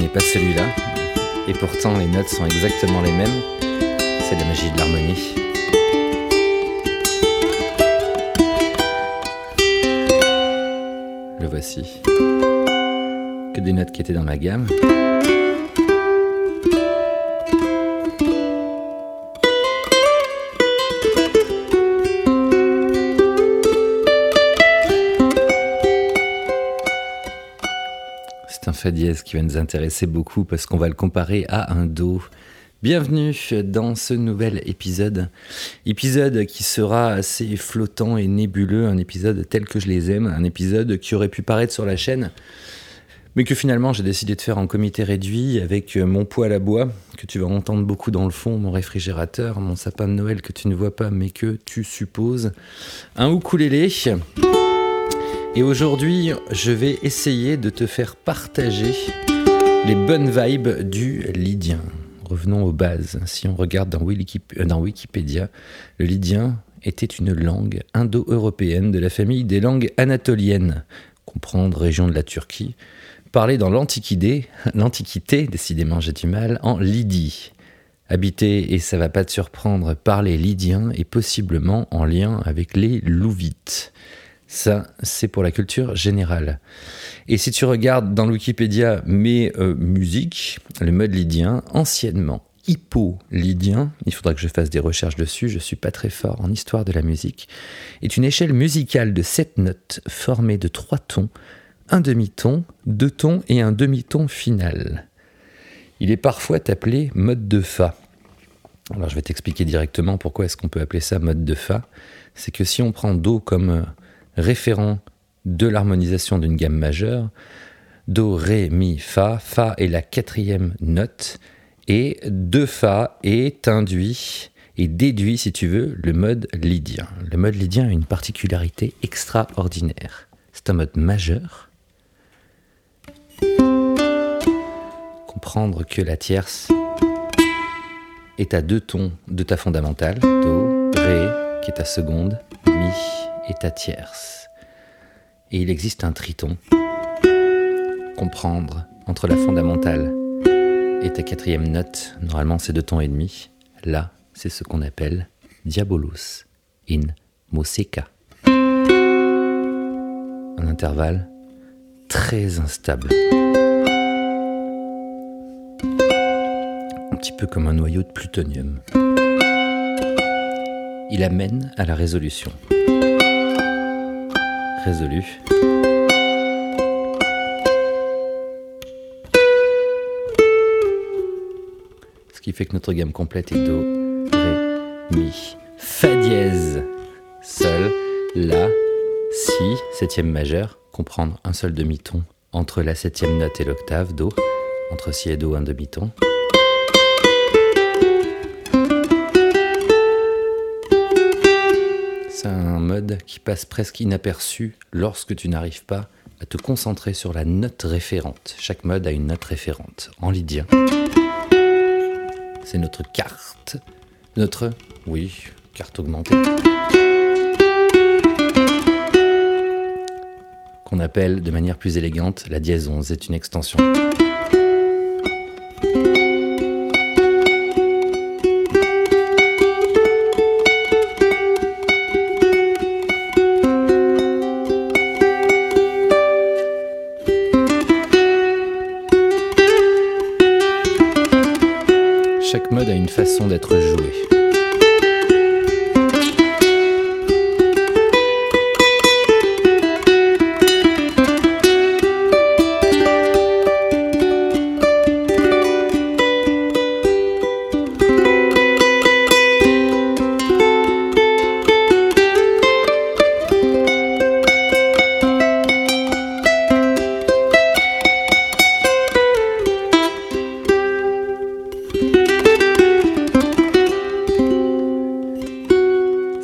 n'est pas celui-là. Et pourtant les notes sont exactement les mêmes. C'est la magie de l'harmonie. Le voici. Que des notes qui étaient dans ma gamme. Qui va nous intéresser beaucoup parce qu'on va le comparer à un do. Bienvenue dans ce nouvel épisode. Épisode qui sera assez flottant et nébuleux, un épisode tel que je les aime, un épisode qui aurait pu paraître sur la chaîne, mais que finalement j'ai décidé de faire en comité réduit avec mon poêle à bois, que tu vas entendre beaucoup dans le fond, mon réfrigérateur, mon sapin de Noël que tu ne vois pas mais que tu supposes, un ukulélé. Et aujourd'hui, je vais essayer de te faire partager les bonnes vibes du lydien. Revenons aux bases. Si on regarde dans, euh, Wikipédia, le lydien était une langue indo-européenne de la famille des langues anatoliennes, comprendre région de la Turquie, parlée dans l'Antiquité, l'Antiquité, décidément j'ai du mal, en Lydie. Habité, et ça va pas te surprendre, par les Lydiens et possiblement en lien avec les Louvites. Ça, c'est pour la culture générale. Et si tu regardes dans Wikipédia mes euh, musiques, le mode lydien, anciennement hippo-lydien, il faudra que je fasse des recherches dessus, je suis pas très fort en histoire de la musique, est une échelle musicale de sept notes formée de trois tons, un demi-ton, deux tons et un demi-ton final. Il est parfois appelé mode de fa. Alors je vais t'expliquer directement pourquoi est-ce qu'on peut appeler ça mode de fa. C'est que si on prend Do comme euh, référent de l'harmonisation d'une gamme majeure, Do, Ré, Mi, Fa, Fa est la quatrième note, et de Fa est induit et déduit, si tu veux, le mode lydien. Le mode lydien a une particularité extraordinaire. C'est un mode majeur. Comprendre que la tierce est à deux tons de ta fondamentale, Do, Ré, qui est ta seconde, Mi est ta tierce. Et il existe un triton. Comprendre entre la fondamentale et ta quatrième note, normalement c'est deux tons et demi. Là, c'est ce qu'on appelle diabolus in musica. Un intervalle très instable. Un petit peu comme un noyau de plutonium. Il amène à la résolution. Résolu. Ce qui fait que notre gamme complète est Do, Ré, Mi, Fa dièse, Sol, La, Si, septième majeur, comprendre un seul demi-ton entre la septième note et l'octave, Do, entre Si et Do un demi-ton. Qui passe presque inaperçu lorsque tu n'arrives pas à te concentrer sur la note référente. Chaque mode a une note référente. En lydien, c'est notre carte. Notre, oui, carte augmentée. Qu'on appelle de manière plus élégante la dièse 11. C'est une extension.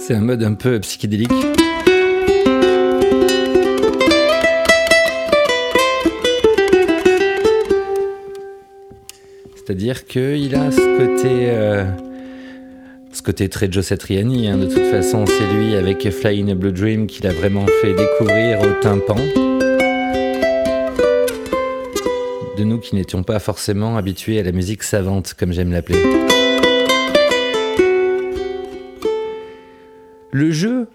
C'est un mode un peu psychédélique. C'est-à-dire qu'il a ce côté, euh, ce côté très Joe Satriani. Hein. De toute façon, c'est lui avec Fly in a Blue Dream qui l'a vraiment fait découvrir au tympan. De nous qui n'étions pas forcément habitués à la musique savante, comme j'aime l'appeler. Le jeu,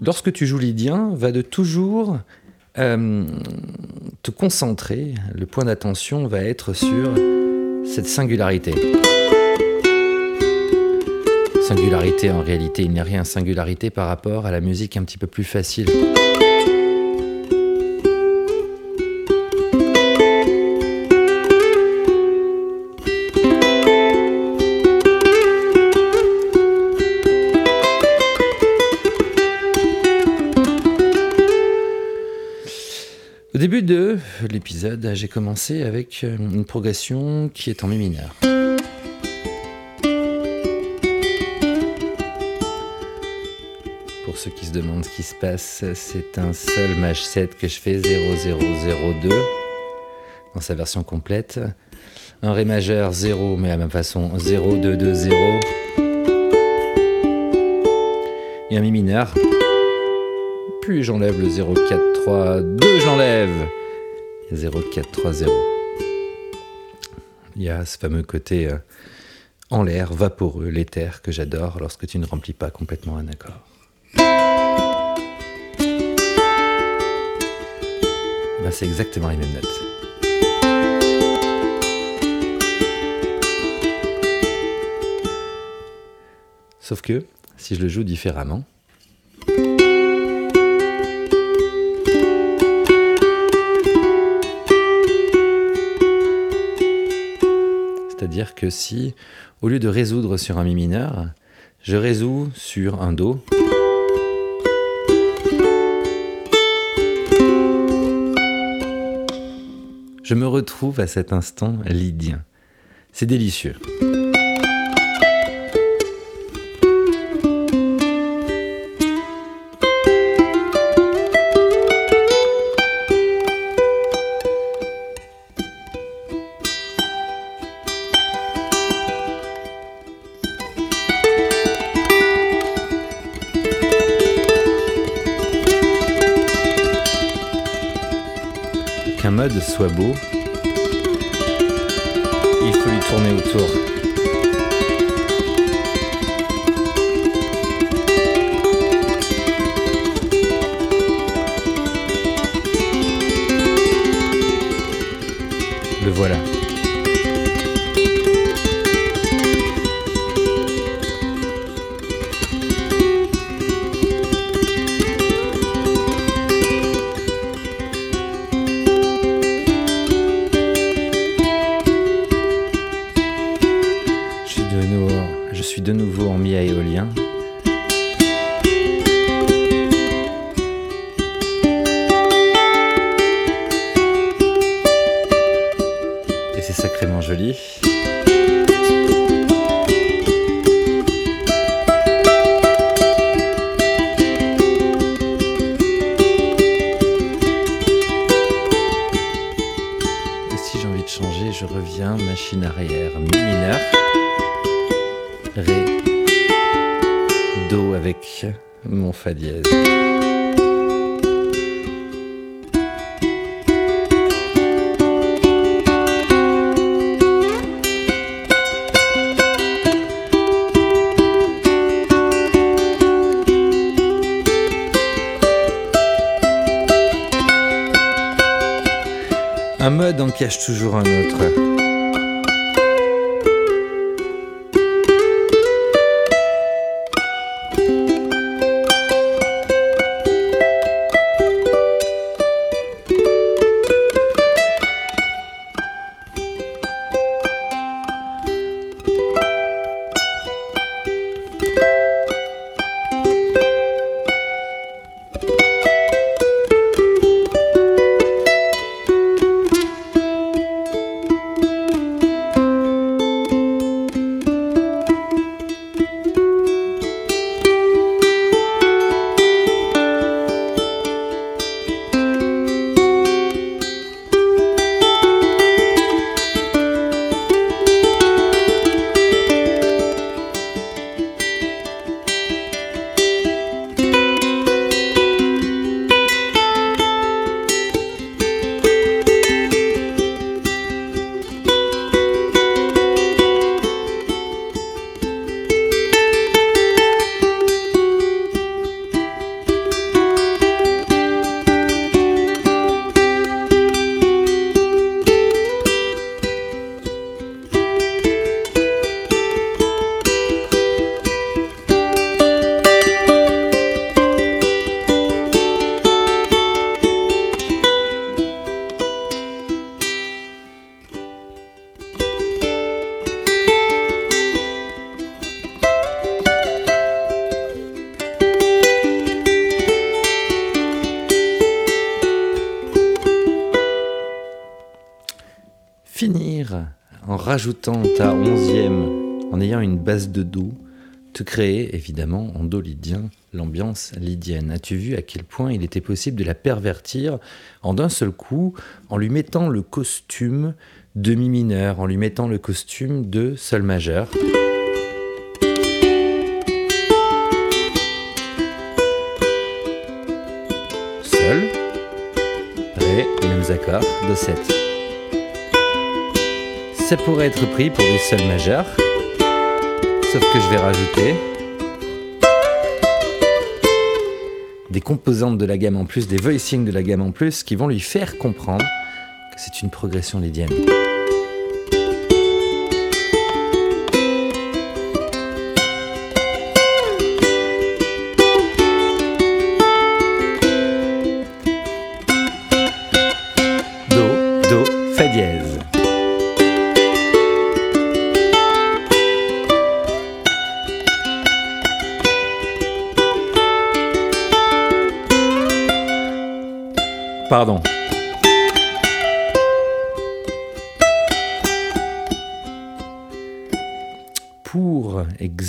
lorsque tu joues lydien, va de toujours euh, te concentrer. Le point d'attention va être sur cette singularité. Singularité, en réalité, il n'y a rien. Singularité par rapport à la musique un petit peu plus facile. Début de l'épisode, j'ai commencé avec une progression qui est en mi mineur. ceux qui se demandent ce qui se passe, c'est un seul Maj 7 que je fais 0002 dans sa version complète. Un Ré majeur 0, mais à la même façon 0220. Et un Mi mineur. Puis j'enlève le 0432, j'enlève 0430. Il y a ce fameux côté euh, en l'air, vaporeux, l'éther que j'adore lorsque tu ne remplis pas complètement un accord. Ben, c'est exactement les mêmes notes. Sauf que, si je le joue différemment, c'est-à-dire que si, au lieu de résoudre sur un mi mineur, je résous sur un Do, je me retrouve à cet instant lydien. C'est délicieux. Soit beau, il faut lui tourner autour. Le voilà. De nouveau en mi éolien. Et c'est sacrément joli. Et si j'ai envie de changer, je reviens, machine arrière, mi mineur. Ré, Do avec mon Fa dièse. Un mode en cache toujours un autre. Finir en rajoutant ta onzième, en ayant une base de Do, te créer évidemment en Do lydien l'ambiance lydienne. As-tu vu à quel point il était possible de la pervertir en d'un seul coup en lui mettant le costume de mi mineur, en lui mettant le costume de sol majeur? Sol, Ré, les mêmes accords, Do 7. Ça pourrait être pris pour des sols majeurs, sauf que je vais rajouter des composantes de la gamme en plus, des voicings de la gamme en plus, qui vont lui faire comprendre que c'est une progression lydienne.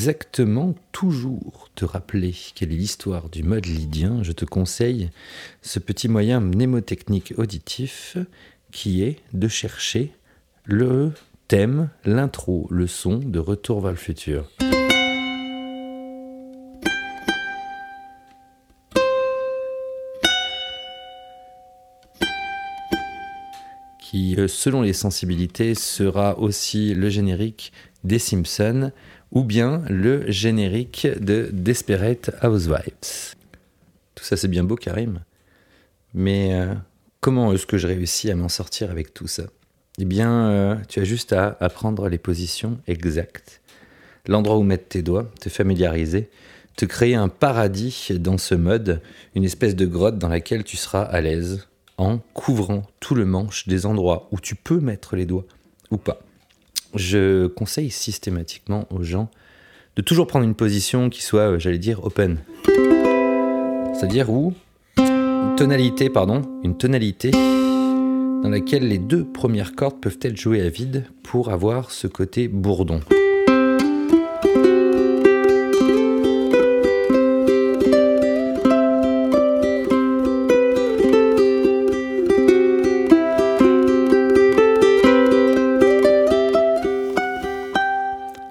Exactement toujours te rappeler quelle est l'histoire du mode lydien, je te conseille ce petit moyen mnémotechnique auditif qui est de chercher le thème, l'intro, le son de Retour vers le futur. qui, euh, selon les sensibilités, sera aussi le générique des Simpsons ou bien le générique de Desperate Housewives. Tout ça, c'est bien beau, Karim. Mais euh, comment est-ce que je réussis à m'en sortir avec tout ça? Eh bien, euh, tu as juste à apprendre les positions exactes, l'endroit où mettre tes doigts, te familiariser, te créer un paradis dans ce mode, une espèce de grotte dans laquelle tu seras à l'aise en couvrant tout le manche des endroits où tu peux mettre les doigts ou pas. Je conseille systématiquement aux gens de toujours prendre une position qui soit, euh, j'allais dire, open. C'est-à-dire où une tonalité, pardon, une tonalité dans laquelle les deux premières cordes peuvent être jouées à vide pour avoir ce côté bourdon.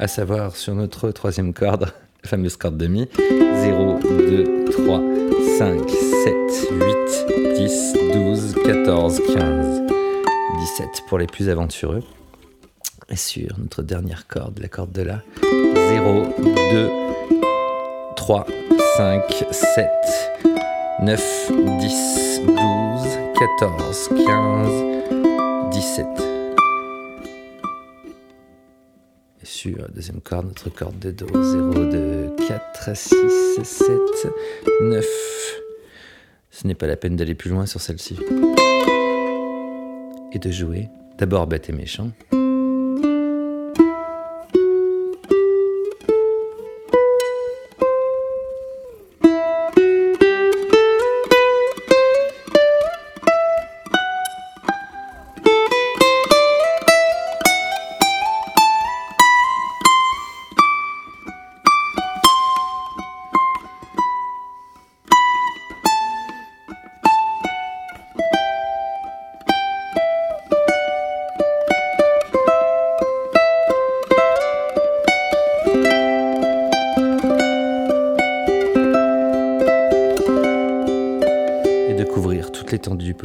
À savoir sur notre troisième corde, la fameuse corde de mi, 0, 2, 3, 5, 7, 8, 10, 12, 14, 15, 17 pour les plus aventureux. Et sur notre dernière corde, la corde de la, 0, 2, 3, 5, 7, 9, 10, 12, 14, 15, 17. Sur deuxième corde, notre corde de Do, 0, 2, 4, 6, 7, 9. Ce n'est pas la peine d'aller plus loin sur celle-ci. Et de jouer d'abord bête et méchant.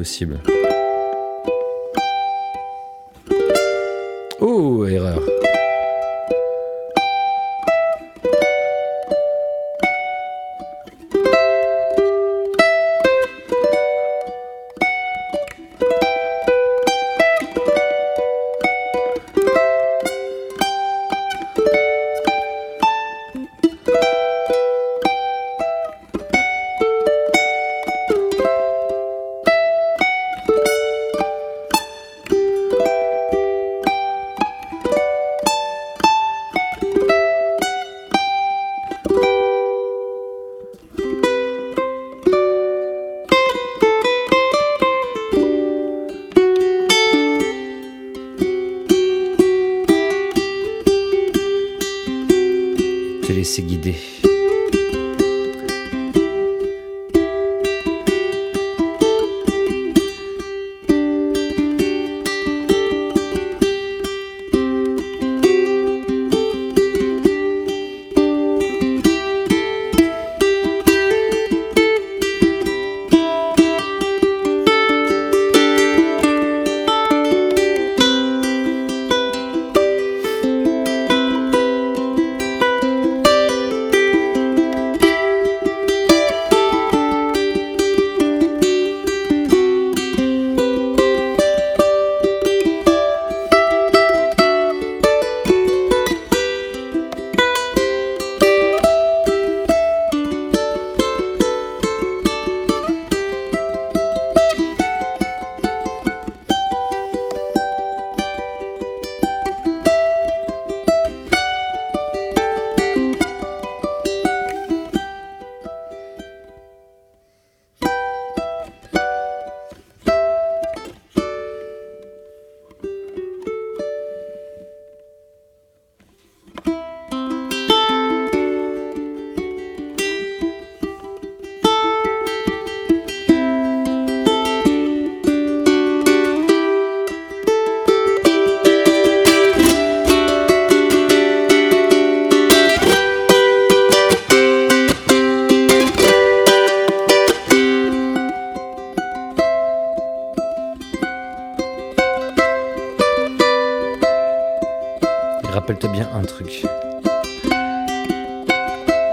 Possible. Te laisser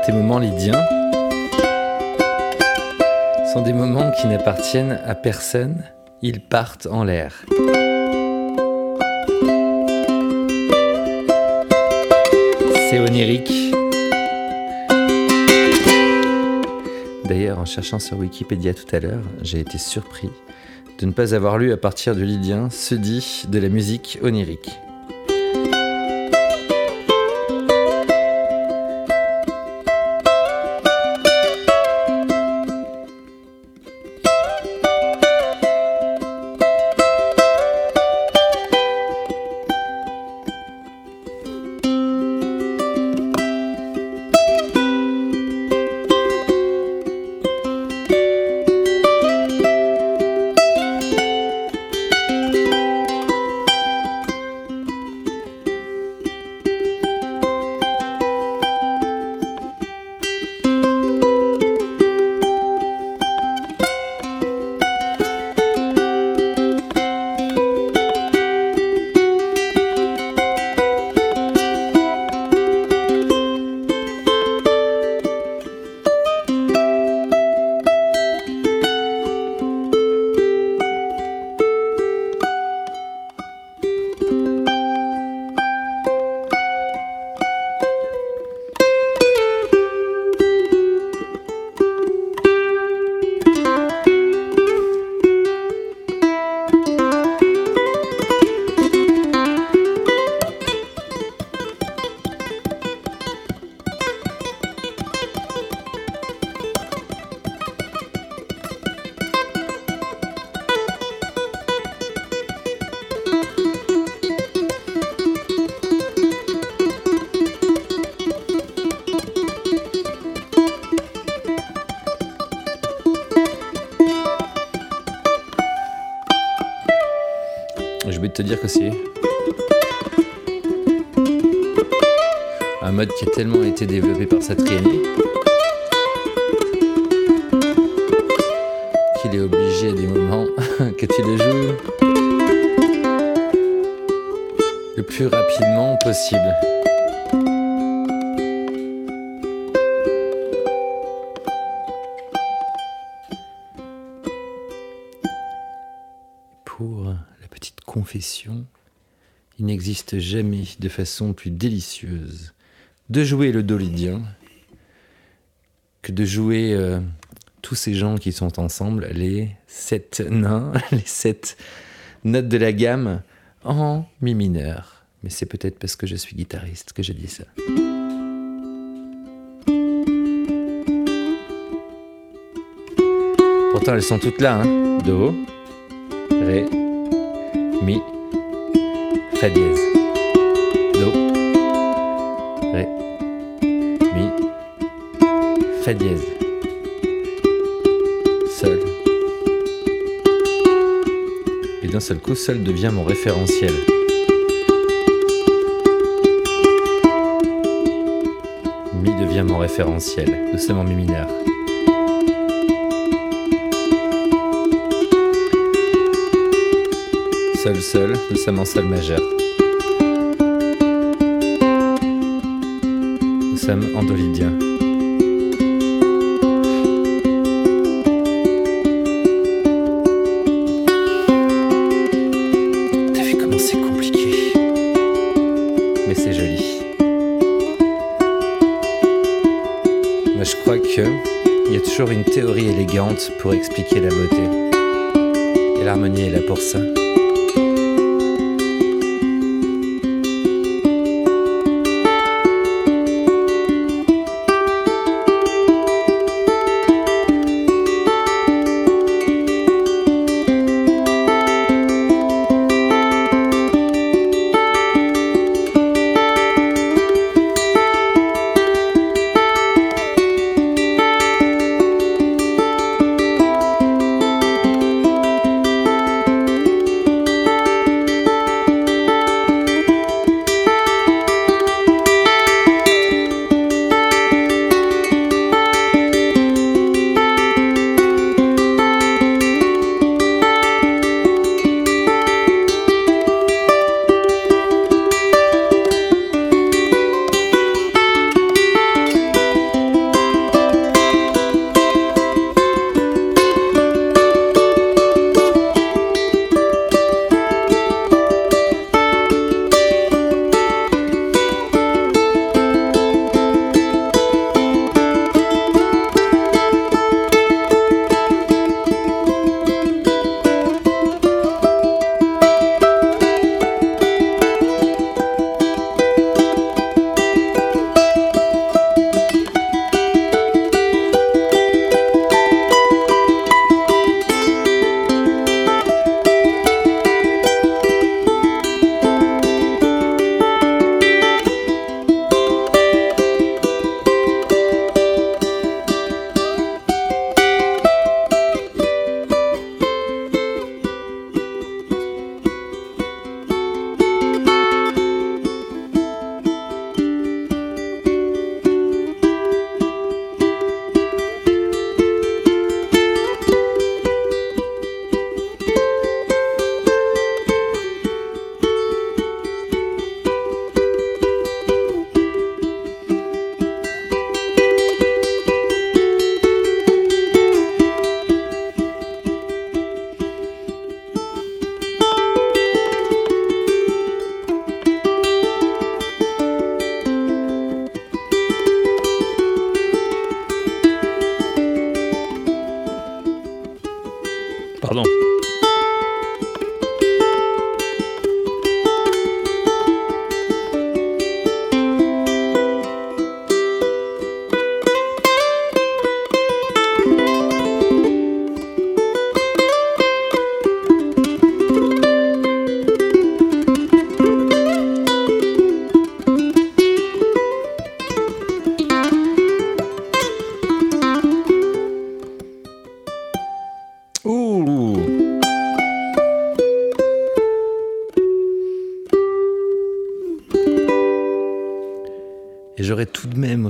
Tes moments lydiens sont des moments qui n'appartiennent à personne, ils partent en l'air. C'est onirique. D'ailleurs, en cherchant sur Wikipédia tout à l'heure, j'ai été surpris de ne pas avoir lu à partir du lydien ce dit de la musique onirique. Dire que c'est un mode qui a tellement été développé par Satriani qu'il est obligé à des moments que tu le joues le plus rapidement possible. Pour confession, il n'existe jamais de façon plus délicieuse de jouer le dolidien que de jouer euh, tous ces gens qui sont ensemble, les sept nains, les sept notes de la gamme en mi mineur. Mais c'est peut-être parce que je suis guitariste que je dis ça. Pourtant, elles sont toutes là. Hein. Do, Ré, Mi, Fa dièse. Do, Ré, Mi, Fa dièse. Sol. Et d'un seul coup, Sol devient mon référentiel. Mi devient mon référentiel. Doucement mi mineur. Sol, Sol, nous sommes en Sol majeur. Nous sommes en Do lydien. T'as vu comment c'est compliqué Mais c'est joli. Moi je crois que il y a toujours une théorie élégante pour expliquer la beauté. Et l'harmonie est là pour ça.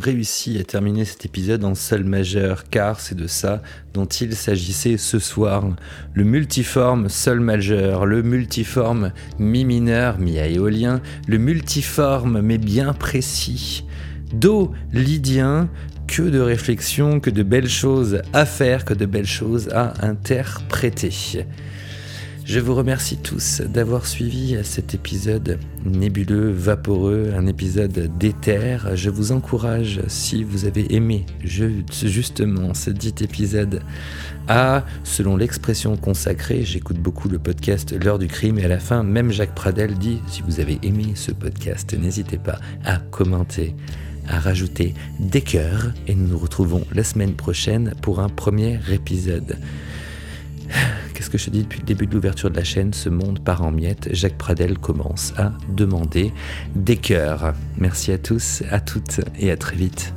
Réussi à terminer cet épisode en sol majeur, car c'est de ça dont il s'agissait ce soir. Le multiforme sol majeur, le multiforme mi mineur, mi aéolien, le multiforme mais bien précis. Do lydien, que de réflexions, que de belles choses à faire, que de belles choses à interpréter. Je vous remercie tous d'avoir suivi cet épisode nébuleux, vaporeux, un épisode d'éther. Je vous encourage, si vous avez aimé justement ce dit épisode, à, selon l'expression consacrée, j'écoute beaucoup le podcast L'heure du crime et à la fin, même Jacques Pradel dit, si vous avez aimé ce podcast, n'hésitez pas à commenter à rajouter des cœurs et nous nous retrouvons la semaine prochaine pour un premier épisode. Qu'est-ce que je dis depuis le début de l'ouverture de la chaîne Ce monde part en miettes. Jacques Pradel commence à demander des cœurs. Merci à tous, à toutes et à très vite.